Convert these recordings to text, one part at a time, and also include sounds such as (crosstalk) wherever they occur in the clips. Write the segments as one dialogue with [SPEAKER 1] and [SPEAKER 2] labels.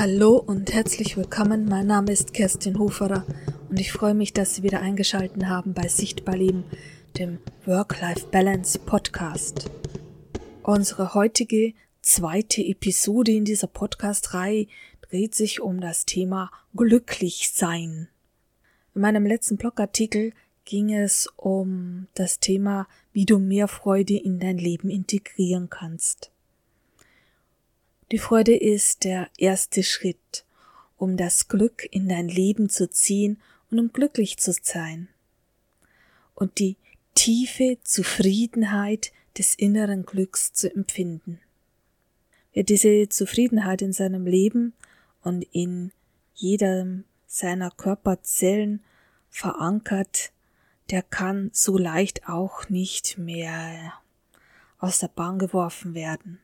[SPEAKER 1] Hallo und herzlich willkommen. Mein Name ist Kerstin Hoferer und ich freue mich, dass Sie wieder eingeschaltet haben bei Sichtbar Leben, dem Work-Life-Balance Podcast. Unsere heutige zweite Episode in dieser Podcast-Reihe dreht sich um das Thema glücklich sein. In meinem letzten Blogartikel ging es um das Thema, wie du mehr Freude in dein Leben integrieren kannst. Die Freude ist der erste Schritt, um das Glück in dein Leben zu ziehen und um glücklich zu sein. Und die tiefe Zufriedenheit des inneren Glücks zu empfinden. Wer diese Zufriedenheit in seinem Leben und in jedem seiner Körperzellen verankert, der kann so leicht auch nicht mehr aus der Bahn geworfen werden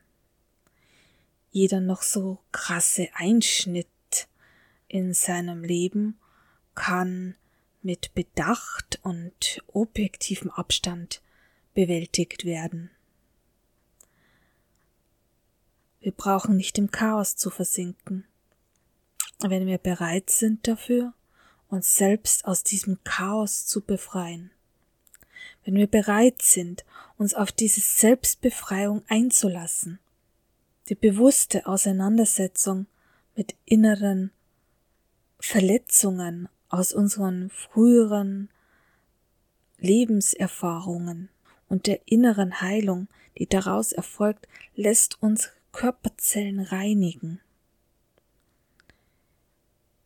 [SPEAKER 1] jeder noch so krasse Einschnitt in seinem Leben kann mit Bedacht und objektivem Abstand bewältigt werden. Wir brauchen nicht im Chaos zu versinken. Wenn wir bereit sind dafür, uns selbst aus diesem Chaos zu befreien. Wenn wir bereit sind, uns auf diese Selbstbefreiung einzulassen, die bewusste Auseinandersetzung mit inneren Verletzungen aus unseren früheren Lebenserfahrungen und der inneren Heilung, die daraus erfolgt, lässt unsere Körperzellen reinigen.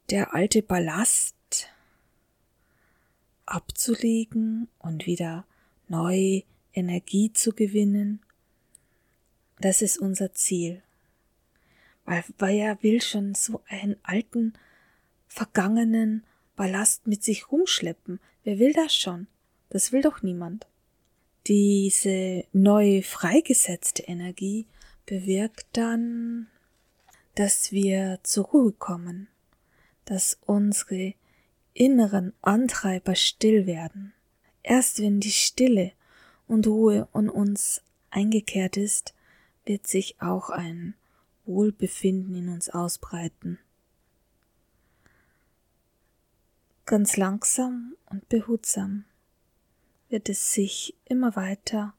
[SPEAKER 1] Der alte Ballast abzulegen und wieder neue Energie zu gewinnen, das ist unser Ziel. Weil, weil er will schon so einen alten, vergangenen Ballast mit sich rumschleppen. Wer will das schon? Das will doch niemand. Diese neu freigesetzte Energie bewirkt dann, dass wir zur Ruhe kommen, dass unsere inneren Antreiber still werden. Erst wenn die Stille und Ruhe in uns eingekehrt ist, wird sich auch ein Wohlbefinden in uns ausbreiten. Ganz langsam und behutsam wird es sich immer weiter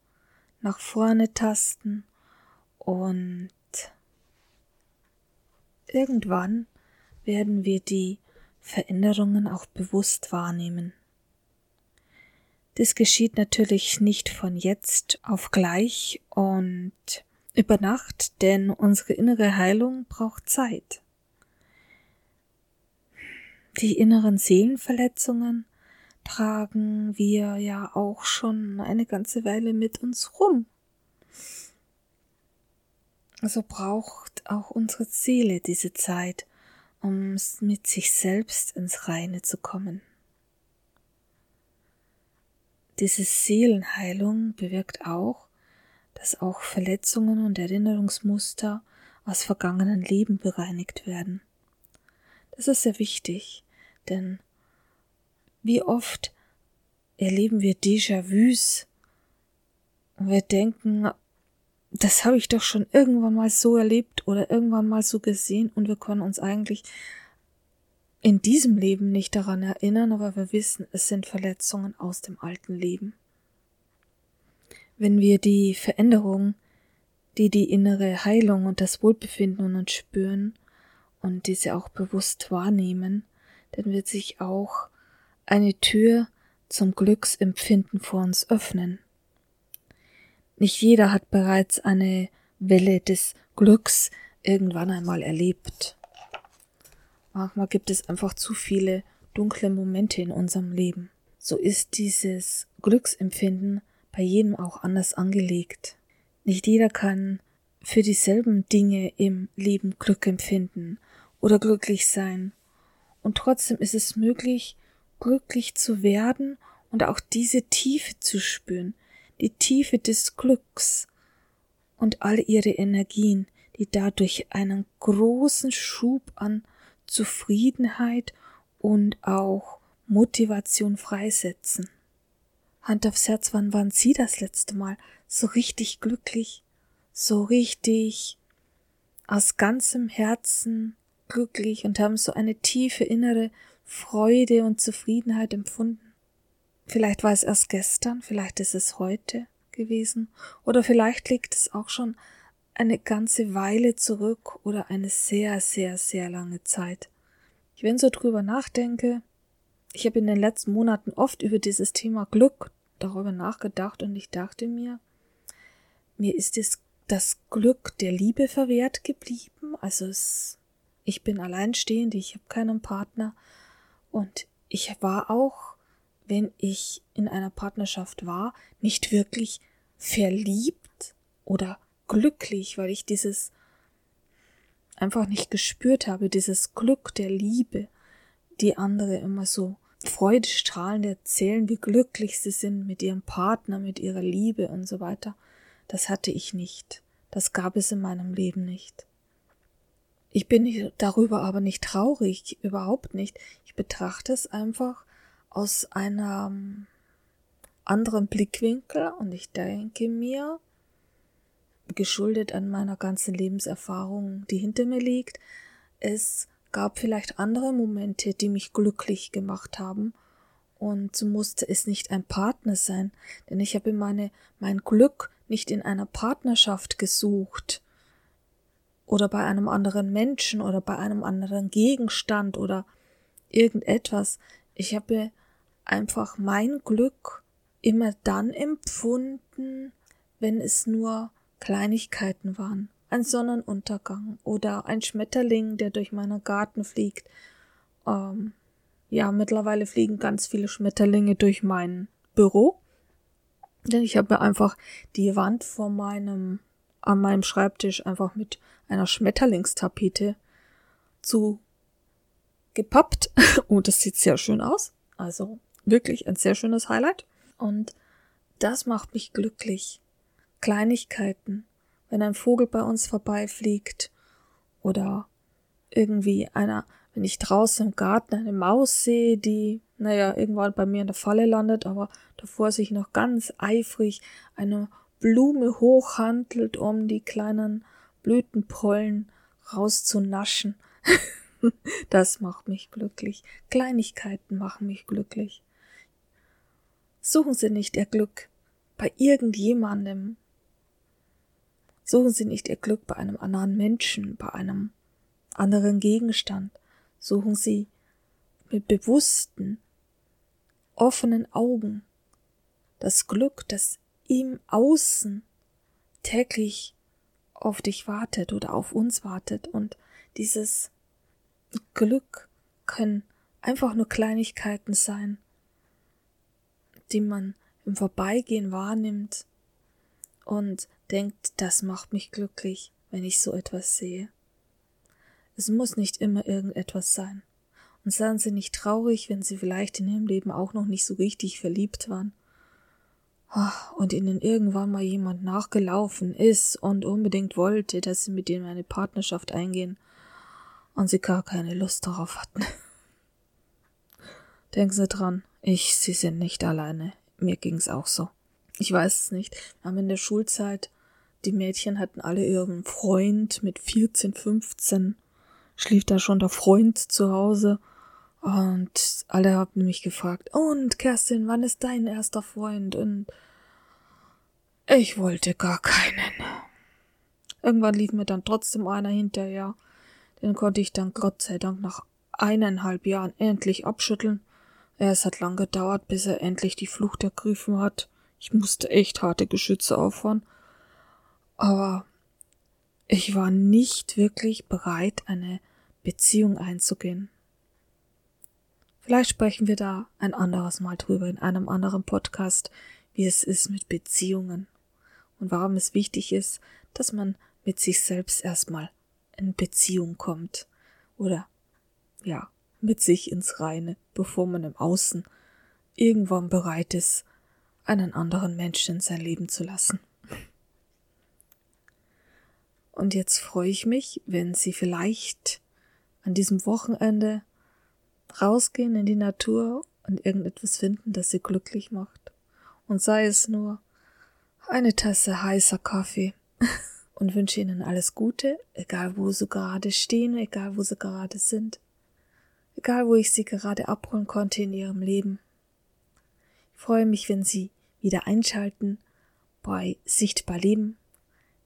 [SPEAKER 1] nach vorne tasten und irgendwann werden wir die Veränderungen auch bewusst wahrnehmen. Das geschieht natürlich nicht von jetzt auf gleich und über Nacht, denn unsere innere Heilung braucht Zeit. Die inneren Seelenverletzungen tragen wir ja auch schon eine ganze Weile mit uns rum. So braucht auch unsere Seele diese Zeit, um mit sich selbst ins Reine zu kommen. Diese Seelenheilung bewirkt auch, dass auch Verletzungen und Erinnerungsmuster aus vergangenen Leben bereinigt werden. Das ist sehr wichtig, denn wie oft erleben wir Déjà-vus und wir denken, das habe ich doch schon irgendwann mal so erlebt oder irgendwann mal so gesehen und wir können uns eigentlich in diesem Leben nicht daran erinnern, aber wir wissen, es sind Verletzungen aus dem alten Leben wenn wir die Veränderung, die die innere Heilung und das Wohlbefinden in uns spüren und diese auch bewusst wahrnehmen, dann wird sich auch eine Tür zum Glücksempfinden vor uns öffnen. Nicht jeder hat bereits eine Welle des Glücks irgendwann einmal erlebt. Manchmal gibt es einfach zu viele dunkle Momente in unserem Leben. So ist dieses Glücksempfinden bei jedem auch anders angelegt. Nicht jeder kann für dieselben Dinge im Leben Glück empfinden oder glücklich sein. Und trotzdem ist es möglich, glücklich zu werden und auch diese Tiefe zu spüren, die Tiefe des Glücks und all ihre Energien, die dadurch einen großen Schub an Zufriedenheit und auch Motivation freisetzen. Hand aufs Herz, wann waren Sie das letzte Mal so richtig glücklich, so richtig aus ganzem Herzen glücklich und haben so eine tiefe innere Freude und Zufriedenheit empfunden. Vielleicht war es erst gestern, vielleicht ist es heute gewesen, oder vielleicht liegt es auch schon eine ganze Weile zurück oder eine sehr, sehr, sehr lange Zeit. Ich wenn so drüber nachdenke, ich habe in den letzten Monaten oft über dieses Thema Glück darüber nachgedacht und ich dachte mir, mir ist es das Glück der Liebe verwehrt geblieben. Also es, ich bin alleinstehend, ich habe keinen Partner und ich war auch, wenn ich in einer Partnerschaft war, nicht wirklich verliebt oder glücklich, weil ich dieses einfach nicht gespürt habe, dieses Glück der Liebe, die andere immer so freudestrahlend erzählen, wie glücklich sie sind mit ihrem Partner, mit ihrer Liebe und so weiter. Das hatte ich nicht. Das gab es in meinem Leben nicht. Ich bin darüber aber nicht traurig, überhaupt nicht. Ich betrachte es einfach aus einem anderen Blickwinkel und ich denke mir, geschuldet an meiner ganzen Lebenserfahrung, die hinter mir liegt, es gab vielleicht andere Momente, die mich glücklich gemacht haben und so musste es nicht ein Partner sein, denn ich habe meine mein Glück nicht in einer Partnerschaft gesucht oder bei einem anderen Menschen oder bei einem anderen Gegenstand oder irgendetwas. Ich habe einfach mein Glück immer dann empfunden, wenn es nur Kleinigkeiten waren. Ein Sonnenuntergang oder ein Schmetterling, der durch meinen Garten fliegt. Ähm, ja, mittlerweile fliegen ganz viele Schmetterlinge durch mein Büro. Denn ich habe einfach die Wand vor meinem, an meinem Schreibtisch einfach mit einer Schmetterlingstapete zu gepappt. (laughs) Und das sieht sehr schön aus. Also wirklich ein sehr schönes Highlight. Und das macht mich glücklich. Kleinigkeiten. Wenn ein Vogel bei uns vorbeifliegt oder irgendwie einer, wenn ich draußen im Garten eine Maus sehe, die naja, irgendwann bei mir in der Falle landet, aber davor sich noch ganz eifrig eine Blume hochhandelt, um die kleinen Blütenpollen rauszunaschen. (laughs) das macht mich glücklich. Kleinigkeiten machen mich glücklich. Suchen Sie nicht Ihr Glück bei irgendjemandem. Suchen Sie nicht Ihr Glück bei einem anderen Menschen, bei einem anderen Gegenstand. Suchen Sie mit bewussten, offenen Augen das Glück, das im Außen täglich auf dich wartet oder auf uns wartet und dieses Glück können einfach nur Kleinigkeiten sein, die man im Vorbeigehen wahrnimmt und denkt, das macht mich glücklich, wenn ich so etwas sehe. Es muss nicht immer irgendetwas sein. Und seien Sie nicht traurig, wenn Sie vielleicht in Ihrem Leben auch noch nicht so richtig verliebt waren. Ah, und Ihnen irgendwann mal jemand nachgelaufen ist und unbedingt wollte, dass Sie mit ihm eine Partnerschaft eingehen und Sie gar keine Lust darauf hatten. (laughs) Denken Sie dran, ich, Sie sind nicht alleine. Mir ging's auch so. Ich weiß es nicht. Haben in der Schulzeit, die Mädchen hatten alle ihren Freund mit 14, 15 schlief da schon der Freund zu Hause und alle haben mich gefragt, und Kerstin, wann ist dein erster Freund? Und ich wollte gar keinen. Irgendwann lief mir dann trotzdem einer hinterher. Den konnte ich dann Gott sei Dank nach eineinhalb Jahren endlich abschütteln. Es hat lang gedauert, bis er endlich die Flucht ergriffen hat. Ich musste echt harte Geschütze auffahren. Aber ich war nicht wirklich bereit, eine Beziehung einzugehen. Vielleicht sprechen wir da ein anderes Mal drüber in einem anderen Podcast, wie es ist mit Beziehungen und warum es wichtig ist, dass man mit sich selbst erstmal in Beziehung kommt oder ja, mit sich ins Reine, bevor man im Außen irgendwann bereit ist, einen anderen Menschen in sein Leben zu lassen. Und jetzt freue ich mich, wenn Sie vielleicht an diesem Wochenende rausgehen in die Natur und irgendetwas finden, das sie glücklich macht. Und sei es nur eine Tasse heißer Kaffee (laughs) und wünsche Ihnen alles Gute, egal wo Sie gerade stehen, egal wo Sie gerade sind, egal wo ich Sie gerade abholen konnte in Ihrem Leben. Ich freue mich, wenn Sie wieder einschalten bei Sichtbar Leben,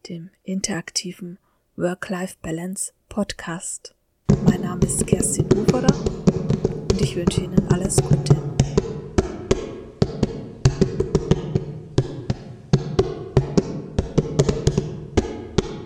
[SPEAKER 1] dem interaktiven Work-Life-Balance Podcast. Mein Name ist Kerstin Uferer und ich wünsche Ihnen alles Gute.